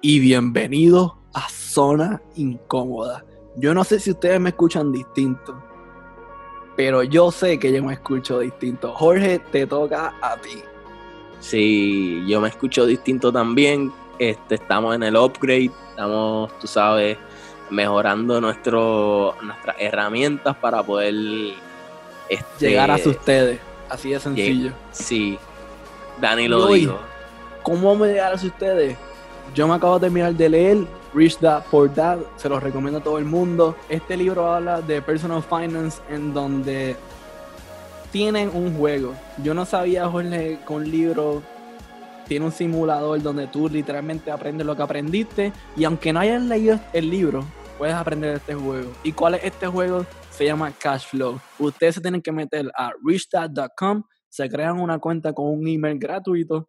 y bienvenidos a Zona Incómoda. Yo no sé si ustedes me escuchan distinto, pero yo sé que yo me escucho distinto. Jorge, te toca a ti. Sí, yo me escucho distinto también. Este, estamos en el upgrade, estamos, tú sabes, mejorando nuestro, nuestras herramientas para poder este, llegar a ustedes. Así de sencillo. Sí, Dani lo dijo. ¿Cómo vamos a llegar a ustedes? Yo me acabo de terminar de leer Rich Dad Poor Dad, se los recomiendo a todo el mundo. Este libro habla de personal finance en donde tienen un juego. Yo no sabía, Jorge, que un libro tiene un simulador donde tú literalmente aprendes lo que aprendiste y aunque no hayas leído el libro, puedes aprender este juego. ¿Y cuál es este juego? Se llama Cash Flow. Ustedes se tienen que meter a richdad.com, se crean una cuenta con un email gratuito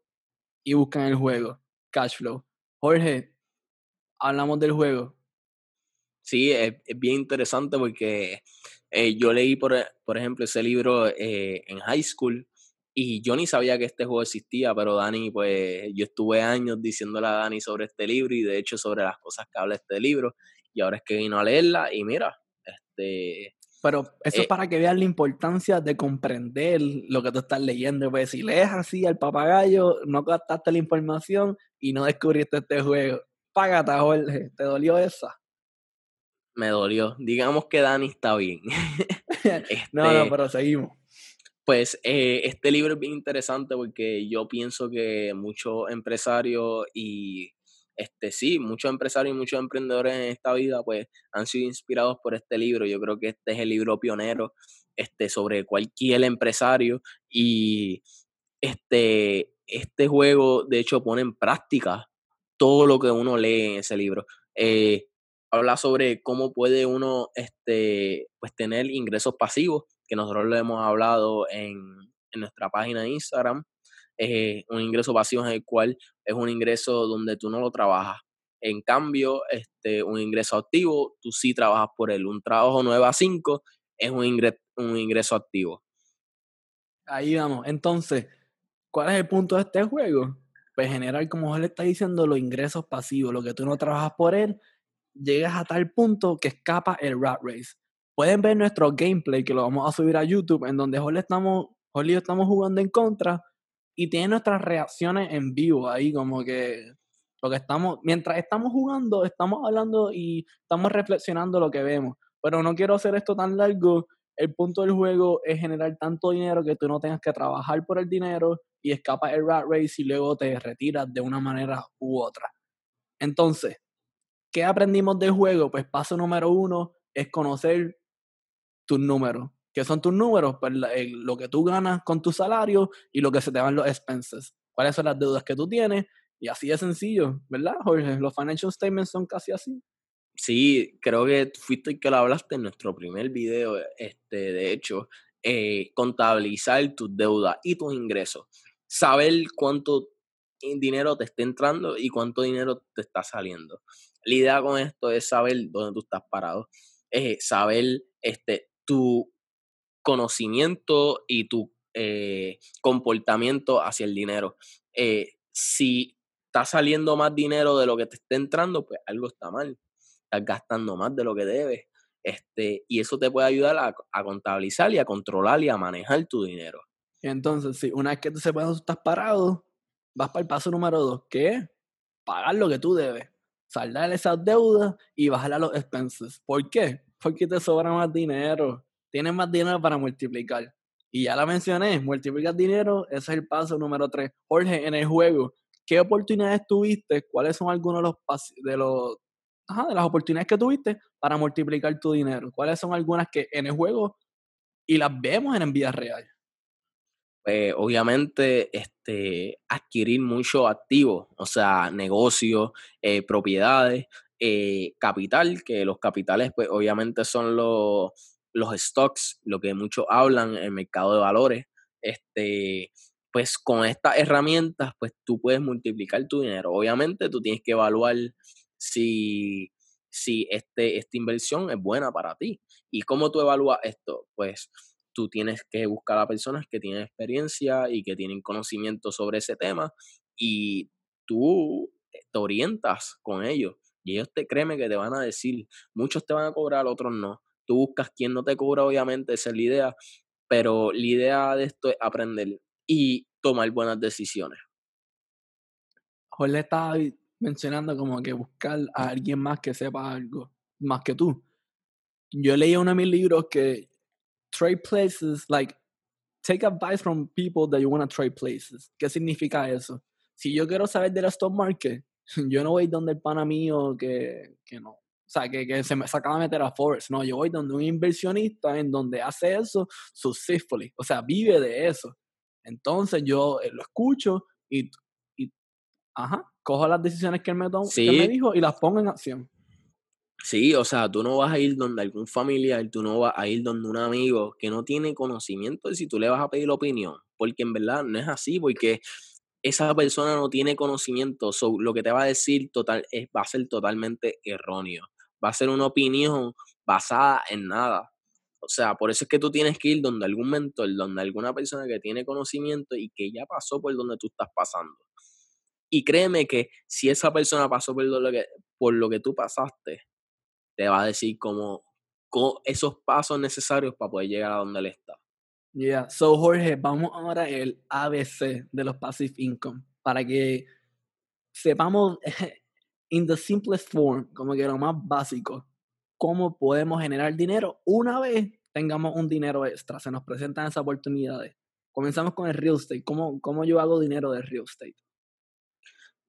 y buscan el juego Cash Flow. Jorge, hablamos del juego. Sí, es, bien interesante porque eh, yo leí, por, por, ejemplo, ese libro eh, en high school y yo ni sabía que este juego existía, pero Dani, pues yo estuve años diciéndole a Dani sobre este libro y de hecho sobre las cosas que habla este libro y ahora es que vino a leerla y mira, este... Pero eso es eh para que veas la importancia de comprender lo que tú estás leyendo. Pues si lees así al papagayo, no captaste la información y no descubriste este juego. Págate, Jorge. ¿Te dolió esa? Me dolió. Digamos que Dani está bien. no, no, este pero seguimos. Pues eh, este libro es bien interesante porque yo pienso que muchos empresarios y este sí, muchos empresarios y muchos emprendedores en esta vida pues han sido inspirados por este libro. Yo creo que este es el libro pionero este, sobre cualquier empresario y este, este juego de hecho pone en práctica todo lo que uno lee en ese libro. Eh, habla sobre cómo puede uno este, pues tener ingresos pasivos, que nosotros lo hemos hablado en, en nuestra página de Instagram. Eh, un ingreso pasivo en el cual es un ingreso donde tú no lo trabajas. En cambio, este, un ingreso activo, tú sí trabajas por él. Un trabajo 9 a 5 es un, ingreso, un ingreso activo. Ahí vamos. Entonces, ¿cuál es el punto de este juego? Pues generar, como él está diciendo, los ingresos pasivos, lo que tú no trabajas por él, llegas a tal punto que escapa el rat race. Pueden ver nuestro gameplay que lo vamos a subir a YouTube, en donde Jorge estamos, y estamos jugando en contra y tiene nuestras reacciones en vivo ahí, como que lo que estamos, mientras estamos jugando, estamos hablando y estamos reflexionando lo que vemos. Pero no quiero hacer esto tan largo. El punto del juego es generar tanto dinero que tú no tengas que trabajar por el dinero y escapas el rat race y luego te retiras de una manera u otra. Entonces, ¿qué aprendimos del juego? Pues paso número uno es conocer tus números. ¿Qué son tus números? Pues lo que tú ganas con tu salario y lo que se te van los expenses. ¿Cuáles son las deudas que tú tienes? Y así de sencillo, ¿verdad, Jorge? Los financial statements son casi así. Sí, creo que fuiste el que lo hablaste en nuestro primer video, este, de hecho, eh, contabilizar tus deudas y tus ingresos. Saber cuánto dinero te está entrando y cuánto dinero te está saliendo. La idea con esto es saber dónde tú estás parado, es saber este, tu conocimiento y tu eh, comportamiento hacia el dinero. Eh, si está saliendo más dinero de lo que te está entrando, pues algo está mal. Estás gastando más de lo que debes. Este, y eso te puede ayudar a, a contabilizar y a controlar y a manejar tu dinero. Entonces, si una vez que tú sepas estás parado, vas para el paso número dos, que es pagar lo que tú debes, saldar esas deudas y bajar a los expenses. ¿Por qué? Porque te sobra más dinero, tienes más dinero para multiplicar. Y ya la mencioné, multiplicar dinero, ese es el paso número tres. Jorge, en el juego, ¿qué oportunidades tuviste? ¿Cuáles son algunos de los, de los las oportunidades que tuviste para multiplicar tu dinero? ¿Cuáles son algunas que en el juego y las vemos en vida real? Pues, obviamente este, adquirir muchos activos, o sea, negocios, eh, propiedades, eh, capital, que los capitales pues obviamente son los, los stocks, lo que muchos hablan el mercado de valores. Este, pues con estas herramientas pues tú puedes multiplicar tu dinero. Obviamente tú tienes que evaluar si, si este, esta inversión es buena para ti. ¿Y cómo tú evalúas esto? Pues tú tienes que buscar a personas que tienen experiencia y que tienen conocimiento sobre ese tema y tú te orientas con ellos. Y ellos te créeme que te van a decir, muchos te van a cobrar, otros no. Tú buscas quien no te cobra, obviamente, esa es la idea, pero la idea de esto es aprender y tomar buenas decisiones. Jorge estaba mencionando como que buscar a alguien más que sepa algo, más que tú. Yo leí uno de mis libros que trade places, like, take advice from people that you want to trade places. ¿Qué significa eso? Si yo quiero saber de la stock market, yo no voy donde el pana mío que, que no. O sea, que, que se me sacaba a meter a Forex. No, yo voy donde un inversionista en donde hace eso successfully. O sea, vive de eso. Entonces yo eh, lo escucho y, y ajá, cojo las decisiones que él me, que me dijo y las pongo en acción. Sí, o sea, tú no vas a ir donde algún familiar, tú no vas a ir donde un amigo que no tiene conocimiento de si tú le vas a pedir opinión, porque en verdad no es así, porque esa persona no tiene conocimiento, so, lo que te va a decir total, es, va a ser totalmente erróneo, va a ser una opinión basada en nada. O sea, por eso es que tú tienes que ir donde algún mentor, donde alguna persona que tiene conocimiento y que ya pasó por donde tú estás pasando. Y créeme que si esa persona pasó por lo que, por lo que tú pasaste, te va a decir cómo, esos pasos necesarios para poder llegar a donde él está. Yeah, so Jorge, vamos ahora al ABC de los passive income para que sepamos in the simplest form, como que lo más básico, cómo podemos generar dinero una vez tengamos un dinero extra, se nos presentan esas oportunidades. Comenzamos con el real estate. ¿Cómo, cómo yo hago dinero de real estate?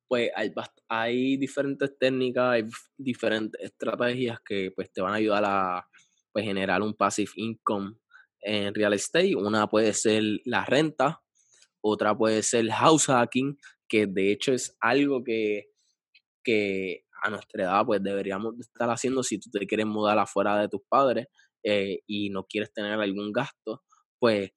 Pues hay, hay diferentes técnicas, hay diferentes estrategias que pues, te van a ayudar a pues, generar un passive income en real estate. Una puede ser la renta, otra puede ser house hacking, que de hecho es algo que, que a nuestra edad pues deberíamos estar haciendo si tú te quieres mudar afuera de tus padres eh, y no quieres tener algún gasto, pues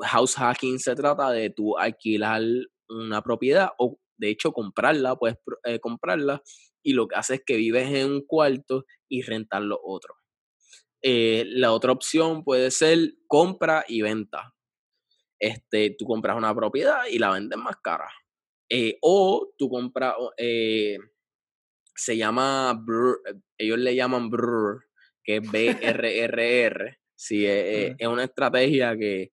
house hacking se trata de tú alquilar una propiedad o de hecho comprarla, puedes eh, comprarla y lo que hace es que vives en un cuarto y rentar los otros. Eh, la otra opción puede ser compra y venta. Este, tú compras una propiedad y la vendes más cara. o tú compras, se llama, ellos le llaman brr, que es BRRR. sí, es, es, una estrategia que,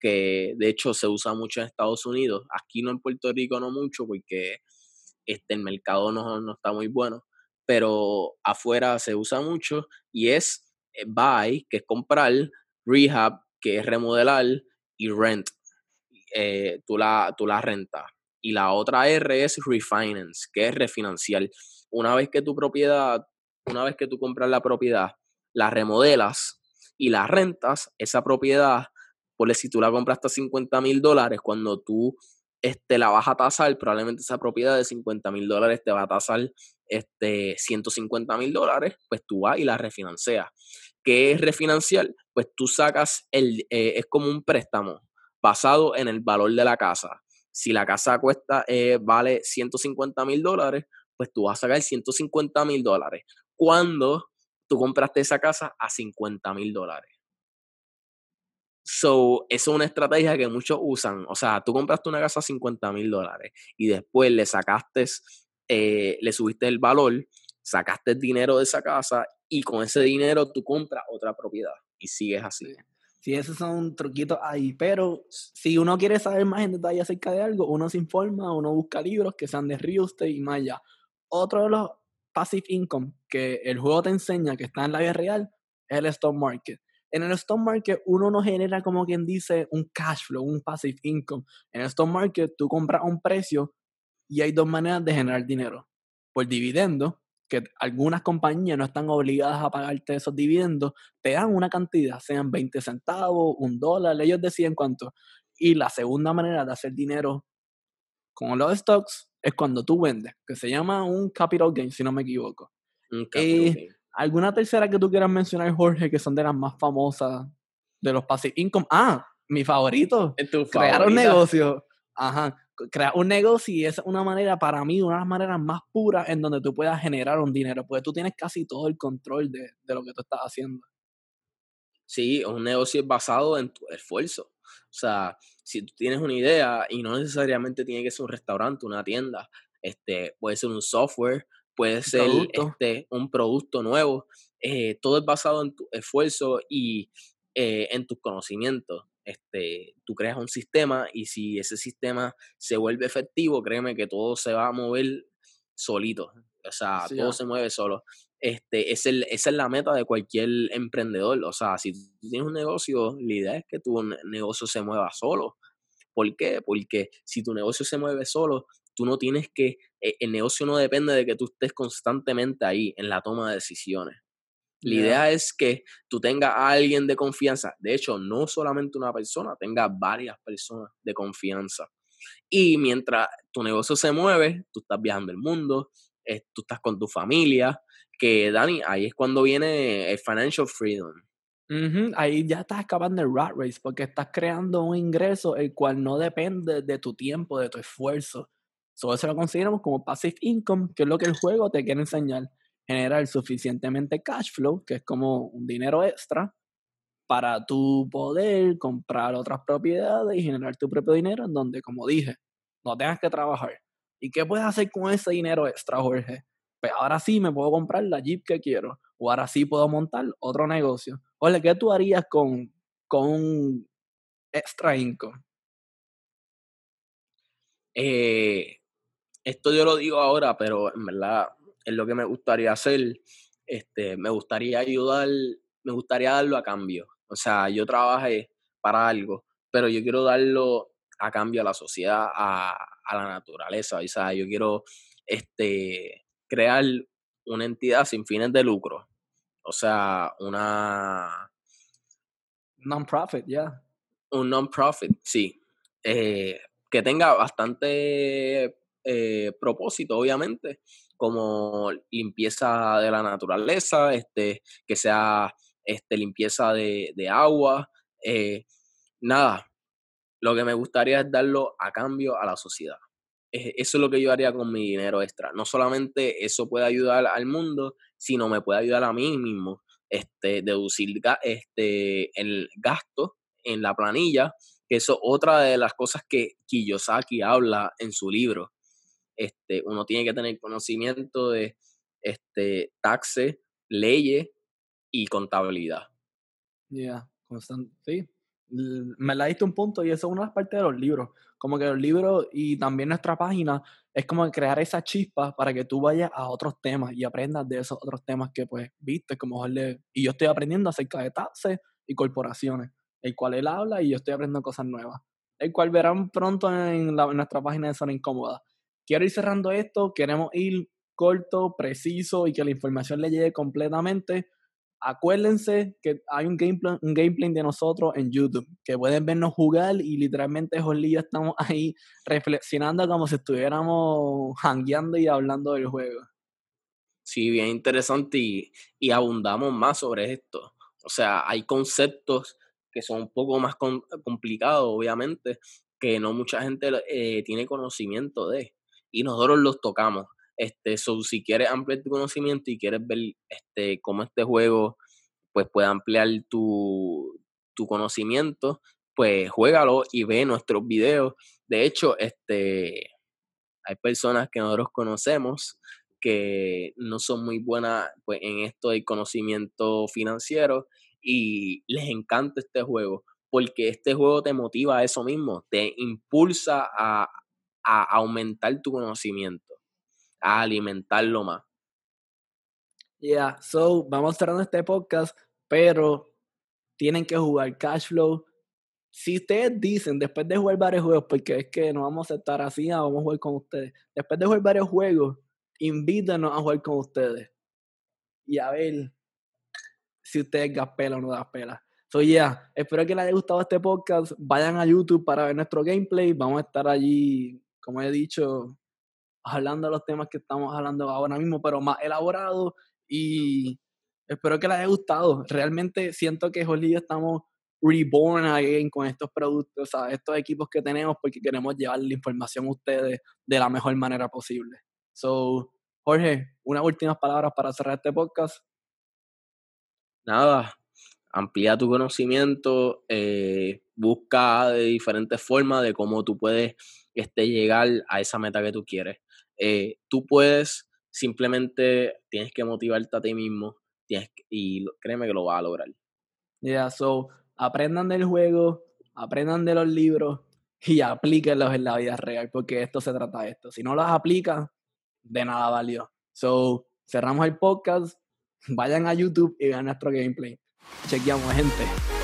que de hecho se usa mucho en Estados Unidos. Aquí no en Puerto Rico no mucho porque este, el mercado no, no está muy bueno, pero afuera se usa mucho y es eh, buy, que es comprar, rehab, que es remodelar, y rent, eh, tú, la, tú la rentas. Y la otra R es refinance, que es refinanciar. Una vez que tu propiedad, una vez que tú compras la propiedad, la remodelas y la rentas, esa propiedad, por si tú la compraste a 50 mil dólares, cuando tú este, la vas a tasar, probablemente esa propiedad de 50 mil dólares te va a tasar este, 150 mil dólares, pues tú vas y la refinancias. ¿Qué es refinanciar? Pues tú sacas, el, eh, es como un préstamo basado en el valor de la casa. Si la casa cuesta, eh, vale 150 mil dólares, pues tú vas a sacar 150 mil dólares. Cuando tú compraste esa casa a 50 mil dólares. So, eso es una estrategia que muchos usan. O sea, tú compraste una casa a 50 mil dólares y después le sacaste, eh, le subiste el valor, sacaste el dinero de esa casa y con ese dinero tú compras otra propiedad y sigues así. Sí, esos son truquitos ahí, pero si uno quiere saber más en detalle acerca de algo, uno se informa, uno busca libros que sean de real estate y más allá. Otro de los passive income que el juego te enseña que está en la vida real es el stock market. En el stock market uno no genera como quien dice un cash flow, un passive income. En el stock market tú compras un precio y hay dos maneras de generar dinero. Por dividendo, que algunas compañías no están obligadas a pagarte esos dividendos, te dan una cantidad, sean 20 centavos, un dólar, ellos deciden cuánto. Y la segunda manera de hacer dinero con los stocks es cuando tú vendes, que se llama un capital gain, si no me equivoco. Eh, ¿Alguna tercera que tú quieras mencionar, Jorge, que son de las más famosas de los passive income? Ah, mi favorito. crear un negocio. Ajá crear un negocio y es una manera, para mí, una de las maneras más puras en donde tú puedas generar un dinero, porque tú tienes casi todo el control de, de lo que tú estás haciendo. Sí, un negocio es basado en tu esfuerzo. O sea, si tú tienes una idea y no necesariamente tiene que ser un restaurante, una tienda, este, puede ser un software, puede ser este, un producto nuevo. Eh, todo es basado en tu esfuerzo y eh, en tus conocimientos. Este, tú creas un sistema y si ese sistema se vuelve efectivo, créeme que todo se va a mover solito. O sea, todo se mueve solo. Este, es el, esa es la meta de cualquier emprendedor. O sea, si tú tienes un negocio, la idea es que tu negocio se mueva solo. ¿Por qué? Porque si tu negocio se mueve solo, tú no tienes que, e, el negocio no depende de que tú estés constantemente ahí en la toma de decisiones. La idea es que tú tengas a alguien de confianza. De hecho, no solamente una persona, tenga varias personas de confianza. Y mientras tu negocio se mueve, tú estás viajando el mundo, tú estás con tu familia, que Dani, ahí es cuando viene el financial freedom. Ahí ya estás acabando el rat race porque estás creando un ingreso el cual no depende de tu tiempo, de tu esfuerzo. Solo se lo consideramos como passive income, que es lo que el juego te quiere enseñar. Generar suficientemente cash flow, que es como un dinero extra, para tu poder comprar otras propiedades y generar tu propio dinero en donde, como dije, no tengas que trabajar. ¿Y qué puedes hacer con ese dinero extra, Jorge? Pues ahora sí me puedo comprar la Jeep que quiero. O ahora sí puedo montar otro negocio. Oye, ¿qué tú harías con, con un extra income? Eh, esto yo lo digo ahora, pero en verdad es lo que me gustaría hacer. Este, me gustaría ayudar, me gustaría darlo a cambio. O sea, yo trabajé para algo, pero yo quiero darlo a cambio a la sociedad, a, a la naturaleza. O sea, yo quiero este, crear una entidad sin fines de lucro. O sea, una... Non-profit, ya. Un non-profit, sí. Eh, que tenga bastante eh, propósito, obviamente, como limpieza de la naturaleza, este, que sea este, limpieza de, de agua. Eh, nada, lo que me gustaría es darlo a cambio a la sociedad. Eso es lo que yo haría con mi dinero extra. No solamente eso puede ayudar al mundo, sino me puede ayudar a mí mismo. Este, deducir este, el gasto en la planilla, que eso es otra de las cosas que Kiyosaki habla en su libro. Este, uno tiene que tener conocimiento de este, taxes, leyes y contabilidad. Ya, sí. Me la diste un punto y eso es una parte de los libros. Como que los libros y también nuestra página es como crear esa chispa para que tú vayas a otros temas y aprendas de esos otros temas que pues viste, como él y yo estoy aprendiendo acerca de taxes y corporaciones, el cual él habla y yo estoy aprendiendo cosas nuevas, el cual verán pronto en, en nuestra página de Zona Incómoda. Quiero ir cerrando esto, queremos ir corto, preciso y que la información le llegue completamente acuérdense que hay un gameplay, un gameplay de nosotros en YouTube, que pueden vernos jugar y literalmente Jorge y yo estamos ahí reflexionando como si estuviéramos hangueando y hablando del juego. Sí, bien interesante y, y abundamos más sobre esto. O sea, hay conceptos que son un poco más complicados, obviamente, que no mucha gente eh, tiene conocimiento de. Y nosotros los tocamos. Este, so, si quieres ampliar tu conocimiento y quieres ver este, cómo este juego pues, puede ampliar tu, tu conocimiento, pues juégalo y ve nuestros videos. De hecho, este, hay personas que nosotros conocemos que no son muy buenas pues, en esto del conocimiento financiero y les encanta este juego, porque este juego te motiva a eso mismo, te impulsa a, a aumentar tu conocimiento alimentarlo más. Yeah, so vamos cerrando este podcast, pero tienen que jugar cash flow. Si ustedes dicen, después de jugar varios juegos, porque es que no vamos a estar así, ah, vamos a jugar con ustedes. Después de jugar varios juegos, invítenos a jugar con ustedes. Y a ver si ustedes gaspelan o no gaspelan. So, yeah, espero que les haya gustado este podcast. Vayan a YouTube para ver nuestro gameplay. Vamos a estar allí, como he dicho, hablando de los temas que estamos hablando ahora mismo, pero más elaborado y espero que les haya gustado. Realmente siento que Jorge estamos reborn again con estos productos, o estos equipos que tenemos porque queremos llevar la información a ustedes de la mejor manera posible. So, Jorge, unas últimas palabras para cerrar este podcast. Nada, amplía tu conocimiento, eh, busca de diferentes formas de cómo tú puedes este, llegar a esa meta que tú quieres. Eh, tú puedes, simplemente tienes que motivarte a ti mismo tienes y créeme que lo vas a lograr. Yeah, so aprendan del juego, aprendan de los libros y aplíquenlos en la vida real, porque esto se trata de esto. Si no los aplicas, de nada valió. So, cerramos el podcast, vayan a YouTube y vean nuestro gameplay. Chequeamos, gente.